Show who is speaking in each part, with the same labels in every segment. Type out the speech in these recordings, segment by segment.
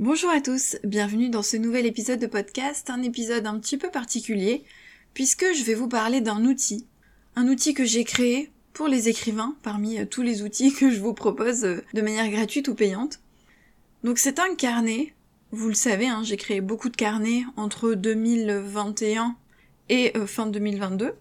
Speaker 1: Bonjour à tous, bienvenue dans ce nouvel épisode de podcast, un épisode un petit peu particulier, puisque je vais vous parler d'un outil. Un outil que j'ai créé pour les écrivains, parmi euh, tous les outils que je vous propose euh, de manière gratuite ou payante. Donc c'est un carnet, vous le savez, hein, j'ai créé beaucoup de carnets entre 2021 et euh, fin 2022.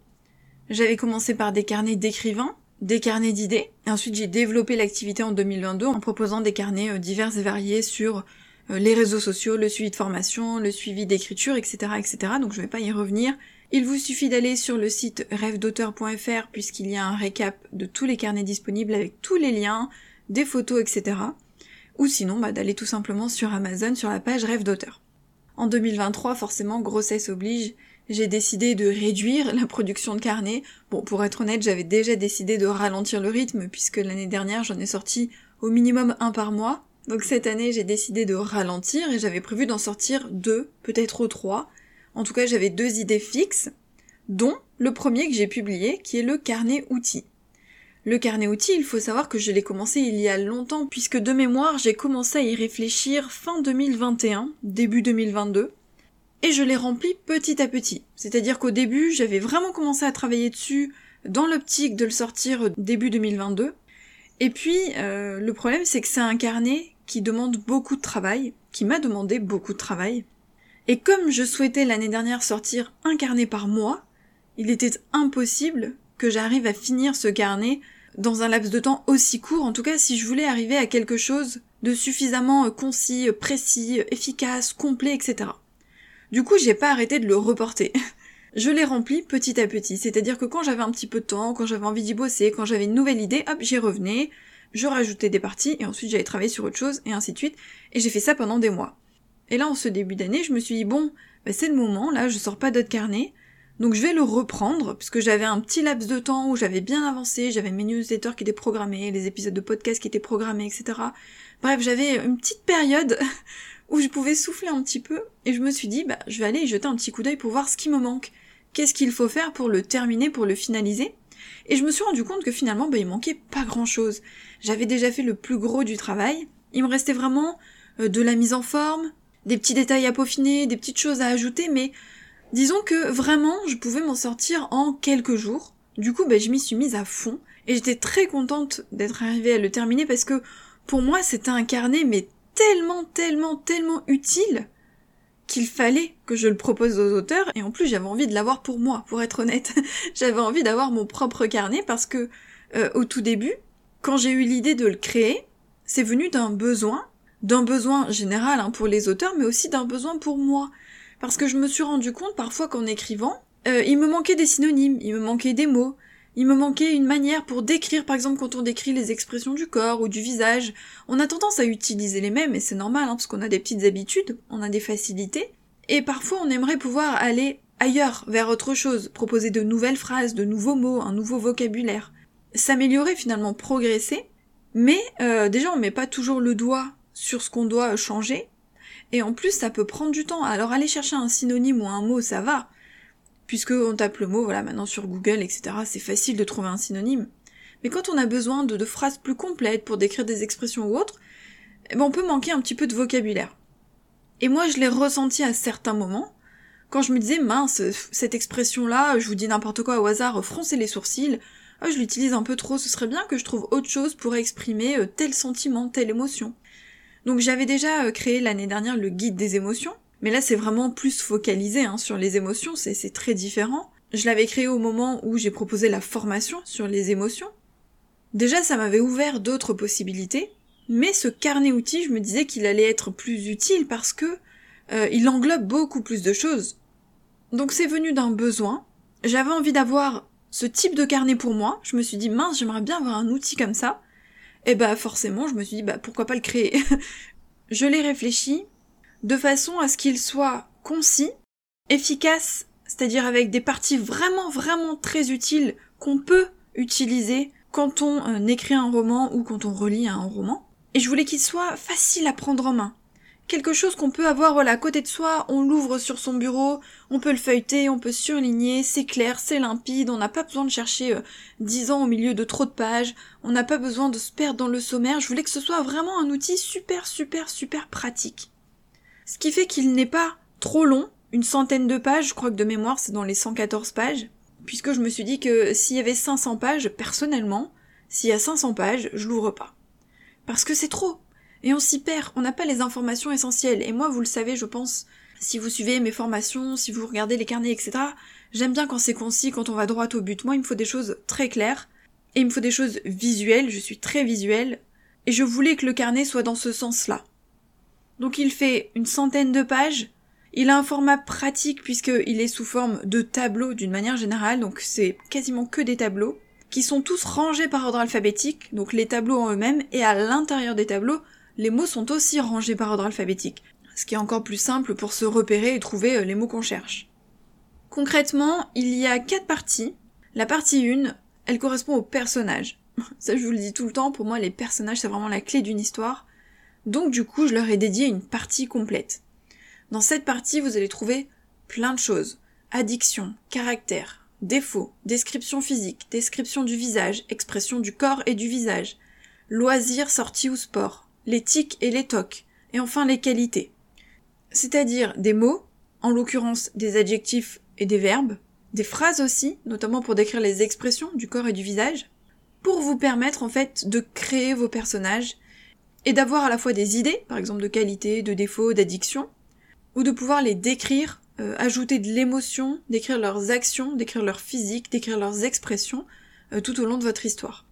Speaker 1: J'avais commencé par des carnets d'écrivains, des carnets d'idées, et ensuite j'ai développé l'activité en 2022 en proposant des carnets divers et variés sur les réseaux sociaux, le suivi de formation, le suivi d'écriture, etc., etc. Donc je vais pas y revenir. Il vous suffit d'aller sur le site rêvedauteur.fr puisqu'il y a un récap de tous les carnets disponibles avec tous les liens, des photos, etc. Ou sinon, bah, d'aller tout simplement sur Amazon sur la page Rêve d'auteur. En 2023, forcément, grossesse oblige, j'ai décidé de réduire la production de carnets. Bon, pour être honnête, j'avais déjà décidé de ralentir le rythme puisque l'année dernière, j'en ai sorti au minimum un par mois. Donc cette année, j'ai décidé de ralentir et j'avais prévu d'en sortir deux, peut-être trois, en tout cas, j'avais deux idées fixes, dont le premier que j'ai publié, qui est le carnet outils. Le carnet outils, il faut savoir que je l'ai commencé il y a longtemps, puisque de mémoire, j'ai commencé à y réfléchir fin 2021, début 2022, et je l'ai rempli petit à petit. C'est-à-dire qu'au début, j'avais vraiment commencé à travailler dessus dans l'optique de le sortir début 2022. Et puis, euh, le problème, c'est que c'est un carnet qui demande beaucoup de travail, qui m'a demandé beaucoup de travail. Et comme je souhaitais l'année dernière sortir un carnet par mois, il était impossible que j'arrive à finir ce carnet dans un laps de temps aussi court, en tout cas si je voulais arriver à quelque chose de suffisamment euh, concis, précis, efficace, complet, etc. Du coup, j'ai pas arrêté de le reporter. je l'ai rempli petit à petit, c'est-à-dire que quand j'avais un petit peu de temps, quand j'avais envie d'y bosser, quand j'avais une nouvelle idée, hop, j'y revenais, je rajoutais des parties, et ensuite j'allais travailler sur autre chose, et ainsi de suite, et j'ai fait ça pendant des mois. Et là, en ce début d'année, je me suis dit, bon, bah, c'est le moment, là, je sors pas d'autres carnet, donc je vais le reprendre, puisque j'avais un petit laps de temps où j'avais bien avancé, j'avais mes newsletters qui étaient programmés, les épisodes de podcast qui étaient programmés, etc. Bref, j'avais une petite période où je pouvais souffler un petit peu, et je me suis dit, bah, je vais aller jeter un petit coup d'œil pour voir ce qui me manque. Qu'est-ce qu'il faut faire pour le terminer, pour le finaliser? Et je me suis rendu compte que finalement, bah, il manquait pas grand chose. J'avais déjà fait le plus gros du travail, il me restait vraiment euh, de la mise en forme, des petits détails à peaufiner, des petites choses à ajouter, mais disons que vraiment je pouvais m'en sortir en quelques jours. Du coup, ben, je m'y suis mise à fond et j'étais très contente d'être arrivée à le terminer parce que pour moi c'était un carnet mais tellement, tellement, tellement utile qu'il fallait que je le propose aux auteurs et en plus j'avais envie de l'avoir pour moi, pour être honnête. j'avais envie d'avoir mon propre carnet parce que euh, au tout début, quand j'ai eu l'idée de le créer, c'est venu d'un besoin d'un besoin général hein, pour les auteurs, mais aussi d'un besoin pour moi. Parce que je me suis rendu compte parfois qu'en écrivant, euh, il me manquait des synonymes, il me manquait des mots, il me manquait une manière pour décrire, par exemple quand on décrit les expressions du corps ou du visage, on a tendance à utiliser les mêmes, et c'est normal, hein, parce qu'on a des petites habitudes, on a des facilités, et parfois on aimerait pouvoir aller ailleurs, vers autre chose, proposer de nouvelles phrases, de nouveaux mots, un nouveau vocabulaire, s'améliorer finalement, progresser, mais euh, déjà on met pas toujours le doigt sur ce qu'on doit changer. Et en plus, ça peut prendre du temps. Alors aller chercher un synonyme ou un mot, ça va. Puisque on tape le mot, voilà, maintenant sur Google, etc., c'est facile de trouver un synonyme. Mais quand on a besoin de, phrases plus complètes pour décrire des expressions ou autres, eh ben on peut manquer un petit peu de vocabulaire. Et moi, je l'ai ressenti à certains moments, quand je me disais, mince, cette expression-là, je vous dis n'importe quoi au hasard, froncer les sourcils, oh, je l'utilise un peu trop, ce serait bien que je trouve autre chose pour exprimer euh, tel sentiment, telle émotion. Donc j'avais déjà euh, créé l'année dernière le guide des émotions, mais là c'est vraiment plus focalisé hein, sur les émotions, c'est très différent. Je l'avais créé au moment où j'ai proposé la formation sur les émotions. Déjà ça m'avait ouvert d'autres possibilités, mais ce carnet outil, je me disais qu'il allait être plus utile parce que euh, il englobe beaucoup plus de choses. Donc c'est venu d'un besoin. J'avais envie d'avoir ce type de carnet pour moi. Je me suis dit mince, j'aimerais bien avoir un outil comme ça et bah forcément je me suis dit bah pourquoi pas le créer? je l'ai réfléchi de façon à ce qu'il soit concis, efficace, c'est-à-dire avec des parties vraiment vraiment très utiles qu'on peut utiliser quand on euh, écrit un roman ou quand on relit un roman. Et je voulais qu'il soit facile à prendre en main quelque chose qu'on peut avoir voilà à côté de soi, on l'ouvre sur son bureau, on peut le feuilleter, on peut surligner, c'est clair, c'est limpide, on n'a pas besoin de chercher euh, dix ans au milieu de trop de pages, on n'a pas besoin de se perdre dans le sommaire, je voulais que ce soit vraiment un outil super super super pratique. Ce qui fait qu'il n'est pas trop long, une centaine de pages, je crois que de mémoire c'est dans les 114 pages, puisque je me suis dit que s'il y avait 500 pages, personnellement, s'il y a 500 pages, je l'ouvre pas. Parce que c'est trop. Et on s'y perd, on n'a pas les informations essentielles. Et moi, vous le savez, je pense, si vous suivez mes formations, si vous regardez les carnets, etc., j'aime bien quand c'est concis, quand on va droit au but. Moi, il me faut des choses très claires, et il me faut des choses visuelles, je suis très visuelle, et je voulais que le carnet soit dans ce sens-là. Donc il fait une centaine de pages, il a un format pratique puisqu'il est sous forme de tableaux d'une manière générale, donc c'est quasiment que des tableaux, qui sont tous rangés par ordre alphabétique, donc les tableaux en eux-mêmes, et à l'intérieur des tableaux, les mots sont aussi rangés par ordre alphabétique, ce qui est encore plus simple pour se repérer et trouver euh, les mots qu'on cherche. Concrètement, il y a quatre parties. La partie 1, elle correspond aux personnages. Ça je vous le dis tout le temps, pour moi les personnages c'est vraiment la clé d'une histoire. Donc du coup je leur ai dédié une partie complète. Dans cette partie vous allez trouver plein de choses. Addiction, caractère, défauts, description physique, description du visage, expression du corps et du visage, loisirs, sorties ou sport, les tics et les tocs, et enfin les qualités. C'est-à-dire des mots, en l'occurrence des adjectifs et des verbes, des phrases aussi, notamment pour décrire les expressions du corps et du visage, pour vous permettre en fait de créer vos personnages et d'avoir à la fois des idées, par exemple de qualité, de défauts, d'addiction, ou de pouvoir les décrire, euh, ajouter de l'émotion, décrire leurs actions, décrire leur physique, décrire leurs expressions euh, tout au long de votre histoire.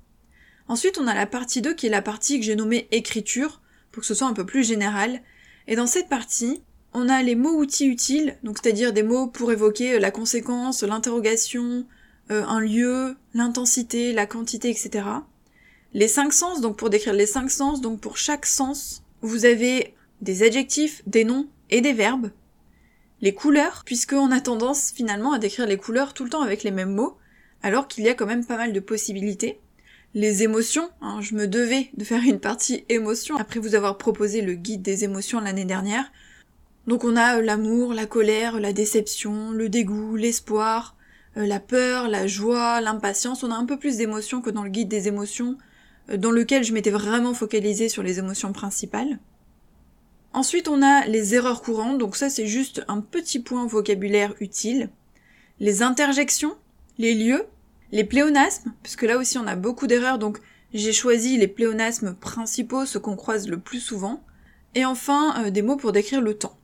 Speaker 1: Ensuite, on a la partie 2 qui est la partie que j'ai nommée écriture, pour que ce soit un peu plus général. Et dans cette partie, on a les mots-outils utiles, donc c'est-à-dire des mots pour évoquer euh, la conséquence, l'interrogation, un lieu, l'intensité, la quantité, etc. Les cinq sens, donc pour décrire les cinq sens, donc pour chaque sens, vous avez des adjectifs, des noms et des verbes. Les couleurs, puisqu'on a tendance finalement à décrire les couleurs tout le temps avec les mêmes mots, alors qu'il y a quand même pas mal de possibilités les émotions. Hein, je me devais de faire une partie émotion après vous avoir proposé le guide des émotions l'année dernière. Donc on a euh, l'amour, la colère, la déception, le dégoût, l'espoir, euh, la peur, la joie, l'impatience. On a un peu plus d'émotions que dans le guide des émotions, dans lequel je m'étais vraiment focalisée sur les émotions principales. Ensuite on a les erreurs courantes, donc ça c'est juste un petit point vocabulaire utile. Les interjections, les lieux, les pléonasmes, puisque là aussi on a beaucoup d'erreurs, donc j'ai choisi les pléonasmes principaux, ceux qu'on croise le plus souvent. Et enfin, euh, des mots pour décrire le temps.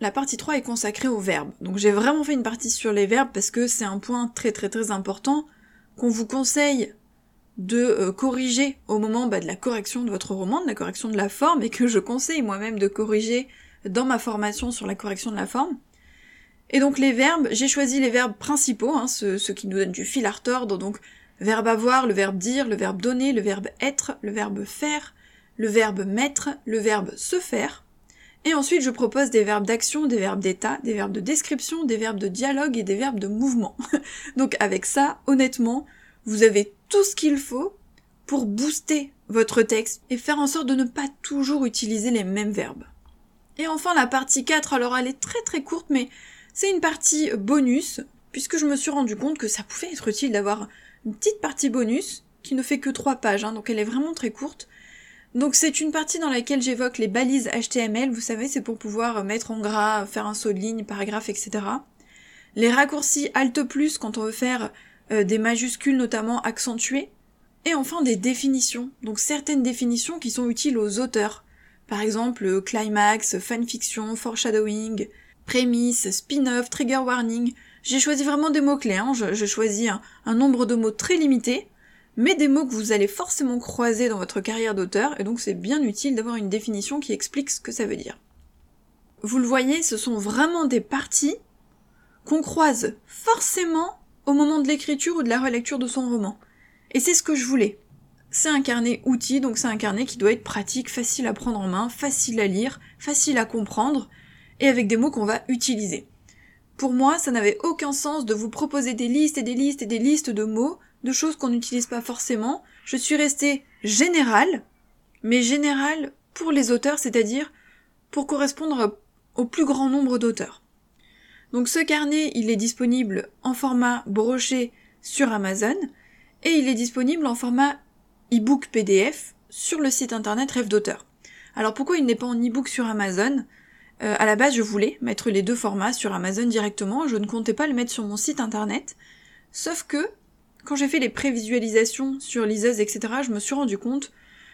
Speaker 1: La partie 3 est consacrée aux verbes. Donc j'ai vraiment fait une partie sur les verbes parce que c'est un point très très très important qu'on vous conseille de euh, corriger au moment bah, de la correction de votre roman, de la correction de la forme, et que je conseille moi-même de corriger dans ma formation sur la correction de la forme. Et donc les verbes, j'ai choisi les verbes principaux, hein, ceux, qui nous donnent du fil à retordre, donc verbe avoir, le verbe dire, le verbe donner, le verbe être, le verbe faire, le verbe mettre, le verbe se faire. Et ensuite je propose des verbes d'action, des verbes d'état, des verbes de description, des verbes de dialogue et des verbes de mouvement. donc avec ça, honnêtement, vous avez tout ce qu'il faut pour booster votre texte et faire en sorte de ne pas toujours utiliser les mêmes verbes. Et enfin la partie 4, alors elle est très très courte mais c'est une partie bonus, puisque je me suis rendu compte que ça pouvait être utile d'avoir une petite partie bonus, qui ne fait que 3 pages, hein, donc elle est vraiment très courte. Donc c'est une partie dans laquelle j'évoque les balises HTML, vous savez, c'est pour pouvoir mettre en gras, faire un saut de ligne, paragraphe, etc. Les raccourcis Alt plus quand on veut faire euh, des majuscules notamment accentuées. Et enfin des définitions, donc certaines définitions qui sont utiles aux auteurs. Par exemple, climax, fanfiction, foreshadowing, prémisse, spin-off, trigger warning. J'ai choisi vraiment des mots-clés, hein. je, choisis un, nombre de mots très limité, mais des mots que vous allez forcément croiser dans votre carrière d'auteur, et donc c'est bien utile d'avoir une définition qui explique ce que ça veut dire. Vous le voyez, ce sont vraiment des parties qu'on croise forcément au moment de l'écriture ou de la relecture de son roman. Et c'est ce que je voulais. C'est un carnet outil, donc c'est un carnet qui doit être pratique, facile à prendre en main, facile à lire, facile à comprendre, et avec des mots qu'on va utiliser. Pour moi, ça n'avait aucun sens de vous proposer des listes et des listes et des listes de mots, de choses qu'on n'utilise pas forcément. Je suis restée générale, mais générale pour les auteurs, c'est-à-dire pour correspondre au plus grand nombre d'auteurs. Donc ce carnet, il est disponible en format broché sur Amazon et il est disponible en format e-book PDF sur le site internet Rêve d'auteur. Alors pourquoi il n'est pas en e-book sur Amazon? Euh, à la base, je voulais mettre les deux formats sur Amazon directement, je ne comptais pas le mettre sur mon site internet. Sauf que, quand j'ai fait les prévisualisations sur liseuse, etc., je me suis rendu compte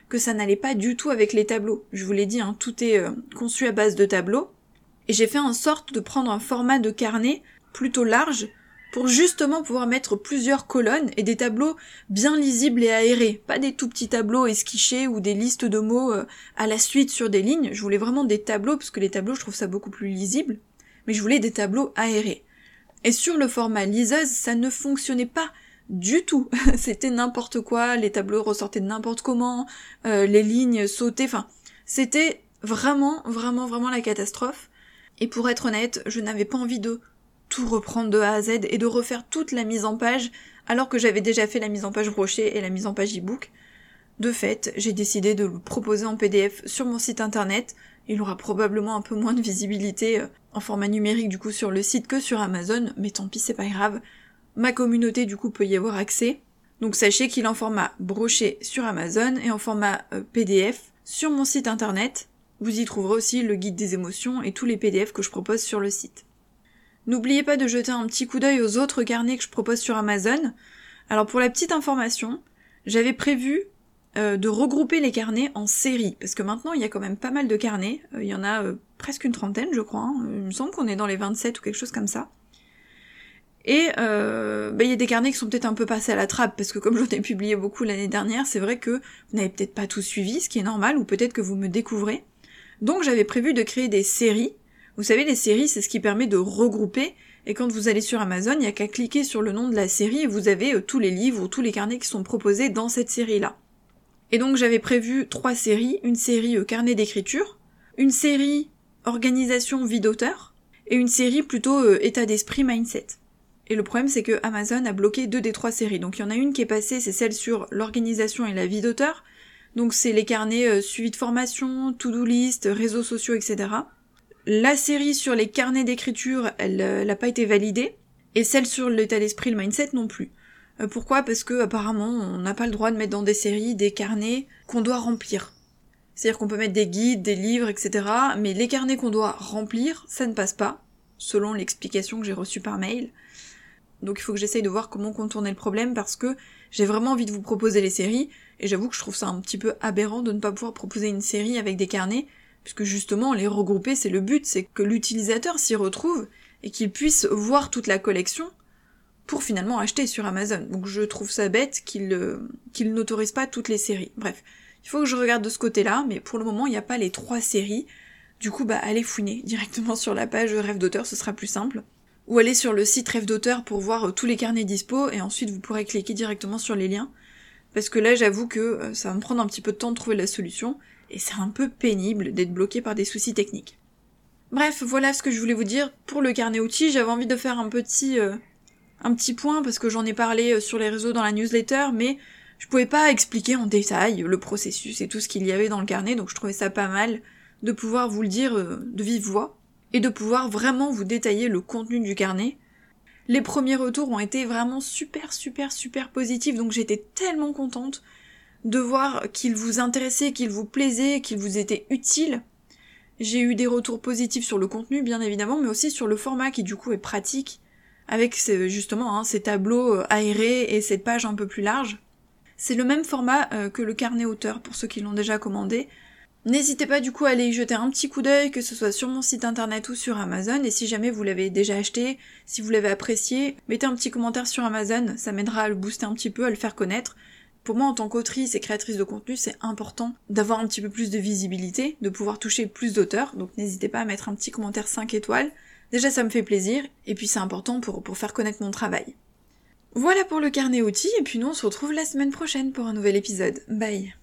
Speaker 1: que ça n'allait pas du tout avec les tableaux. Je vous l'ai dit, hein, tout est euh, conçu à base de tableaux. Et j'ai fait en sorte de prendre un format de carnet plutôt large pour justement pouvoir mettre plusieurs colonnes et des tableaux bien lisibles et aérés, pas des tout petits tableaux esquichés ou des listes de mots euh, à la suite sur des lignes, je voulais vraiment des tableaux parce que les tableaux je trouve ça beaucoup plus lisible, mais je voulais des tableaux aérés. Et sur le format liseuse, ça ne fonctionnait pas du tout. c'était n'importe quoi, les tableaux ressortaient de n'importe comment, euh, les lignes sautaient, enfin, c'était vraiment, vraiment, vraiment la catastrophe. Et pour être honnête, je n'avais pas envie de tout reprendre de A à Z et de refaire toute la mise en page alors que j'avais déjà fait la mise en page brochet et la mise en page e-book. De fait, j'ai décidé de le proposer en PDF sur mon site internet. Il aura probablement un peu moins de visibilité euh, en format numérique du coup sur le site que sur Amazon, mais tant pis, c'est pas grave. Ma communauté du coup peut y avoir accès. Donc sachez qu'il est en format brochet sur Amazon et en format euh, PDF sur mon site internet. Vous y trouverez aussi le guide des émotions et tous les PDF que je propose sur le site. N'oubliez pas de jeter un petit coup d'œil aux autres carnets que je propose sur Amazon. Alors pour la petite information, j'avais prévu euh, de regrouper les carnets en séries, parce que maintenant il y a quand même pas mal de carnets, euh, il y en a euh, presque une trentaine je crois, hein. il me semble qu'on est dans les 27 ou quelque chose comme ça. Et bah, il y a des carnets qui sont peut-être un peu passés à la trappe, parce que comme j'en ai publié beaucoup l'année dernière, c'est vrai que vous n'avez peut-être pas tout suivi, ce qui est normal, ou peut-être que vous me découvrez. Donc j'avais prévu de créer des séries vous savez, les séries, c'est ce qui permet de regrouper, et quand vous allez sur Amazon, il n'y a qu'à cliquer sur le nom de la série et vous avez euh, tous les livres ou tous les carnets qui sont proposés dans cette série-là. Et donc j'avais prévu trois séries, une série euh, carnet d'écriture, une série organisation vie d'auteur, et une série plutôt euh, état d'esprit mindset. Et le problème c'est que Amazon a bloqué deux des trois séries. Donc il y en a une qui est passée, c'est celle sur l'organisation et la vie d'auteur. Donc c'est les carnets suivi de formation, to-do list, réseaux sociaux, etc. La série sur les carnets d'écriture, elle n'a euh, pas été validée, et celle sur l'état d'esprit, le mindset non plus. Euh, pourquoi? Parce que apparemment, on n'a pas le droit de mettre dans des séries des carnets qu'on doit remplir. C'est-à-dire qu'on peut mettre des guides, des livres, etc. Mais les carnets qu'on doit remplir, ça ne passe pas, selon l'explication que j'ai reçue par mail. Donc il faut que j'essaye de voir comment contourner le problème parce que j'ai vraiment envie de vous proposer les séries, et j'avoue que je trouve ça un petit peu aberrant de ne pas pouvoir proposer une série avec des carnets, puisque justement les regrouper c'est le but, c'est que l'utilisateur s'y retrouve et qu'il puisse voir toute la collection pour finalement acheter sur Amazon. Donc je trouve ça bête qu'il euh, n'autorise pas toutes les séries. Bref, il faut que je regarde de ce côté-là, mais pour le moment il n'y a pas les trois séries. Du coup bah allez fouiner directement sur la page Rêve d'auteur, ce sera plus simple. Ou allez sur le site Rêve d'auteur pour voir euh, tous les carnets dispo et ensuite vous pourrez cliquer directement sur les liens. Parce que là j'avoue que euh, ça va me prendre un petit peu de temps de trouver la solution et c'est un peu pénible d'être bloqué par des soucis techniques. Bref, voilà ce que je voulais vous dire pour le carnet outils. J'avais envie de faire un petit, euh, un petit point parce que j'en ai parlé sur les réseaux dans la newsletter, mais je pouvais pas expliquer en détail le processus et tout ce qu'il y avait dans le carnet, donc je trouvais ça pas mal de pouvoir vous le dire de vive voix et de pouvoir vraiment vous détailler le contenu du carnet. Les premiers retours ont été vraiment super super super positifs, donc j'étais tellement contente de voir qu'il vous intéressait, qu'il vous plaisait, qu'il vous était utile. J'ai eu des retours positifs sur le contenu, bien évidemment, mais aussi sur le format qui du coup est pratique, avec justement hein, ces tableaux euh, aérés et cette page un peu plus large. C'est le même format euh, que le carnet auteur pour ceux qui l'ont déjà commandé. N'hésitez pas du coup à aller y jeter un petit coup d'œil, que ce soit sur mon site internet ou sur Amazon, et si jamais vous l'avez déjà acheté, si vous l'avez apprécié, mettez un petit commentaire sur Amazon, ça m'aidera à le booster un petit peu, à le faire connaître. Pour moi, en tant qu'autrice et créatrice de contenu, c'est important d'avoir un petit peu plus de visibilité, de pouvoir toucher plus d'auteurs, donc n'hésitez pas à mettre un petit commentaire 5 étoiles. Déjà, ça me fait plaisir, et puis c'est important pour, pour faire connaître mon travail. Voilà pour le carnet outils, et puis nous on se retrouve la semaine prochaine pour un nouvel épisode. Bye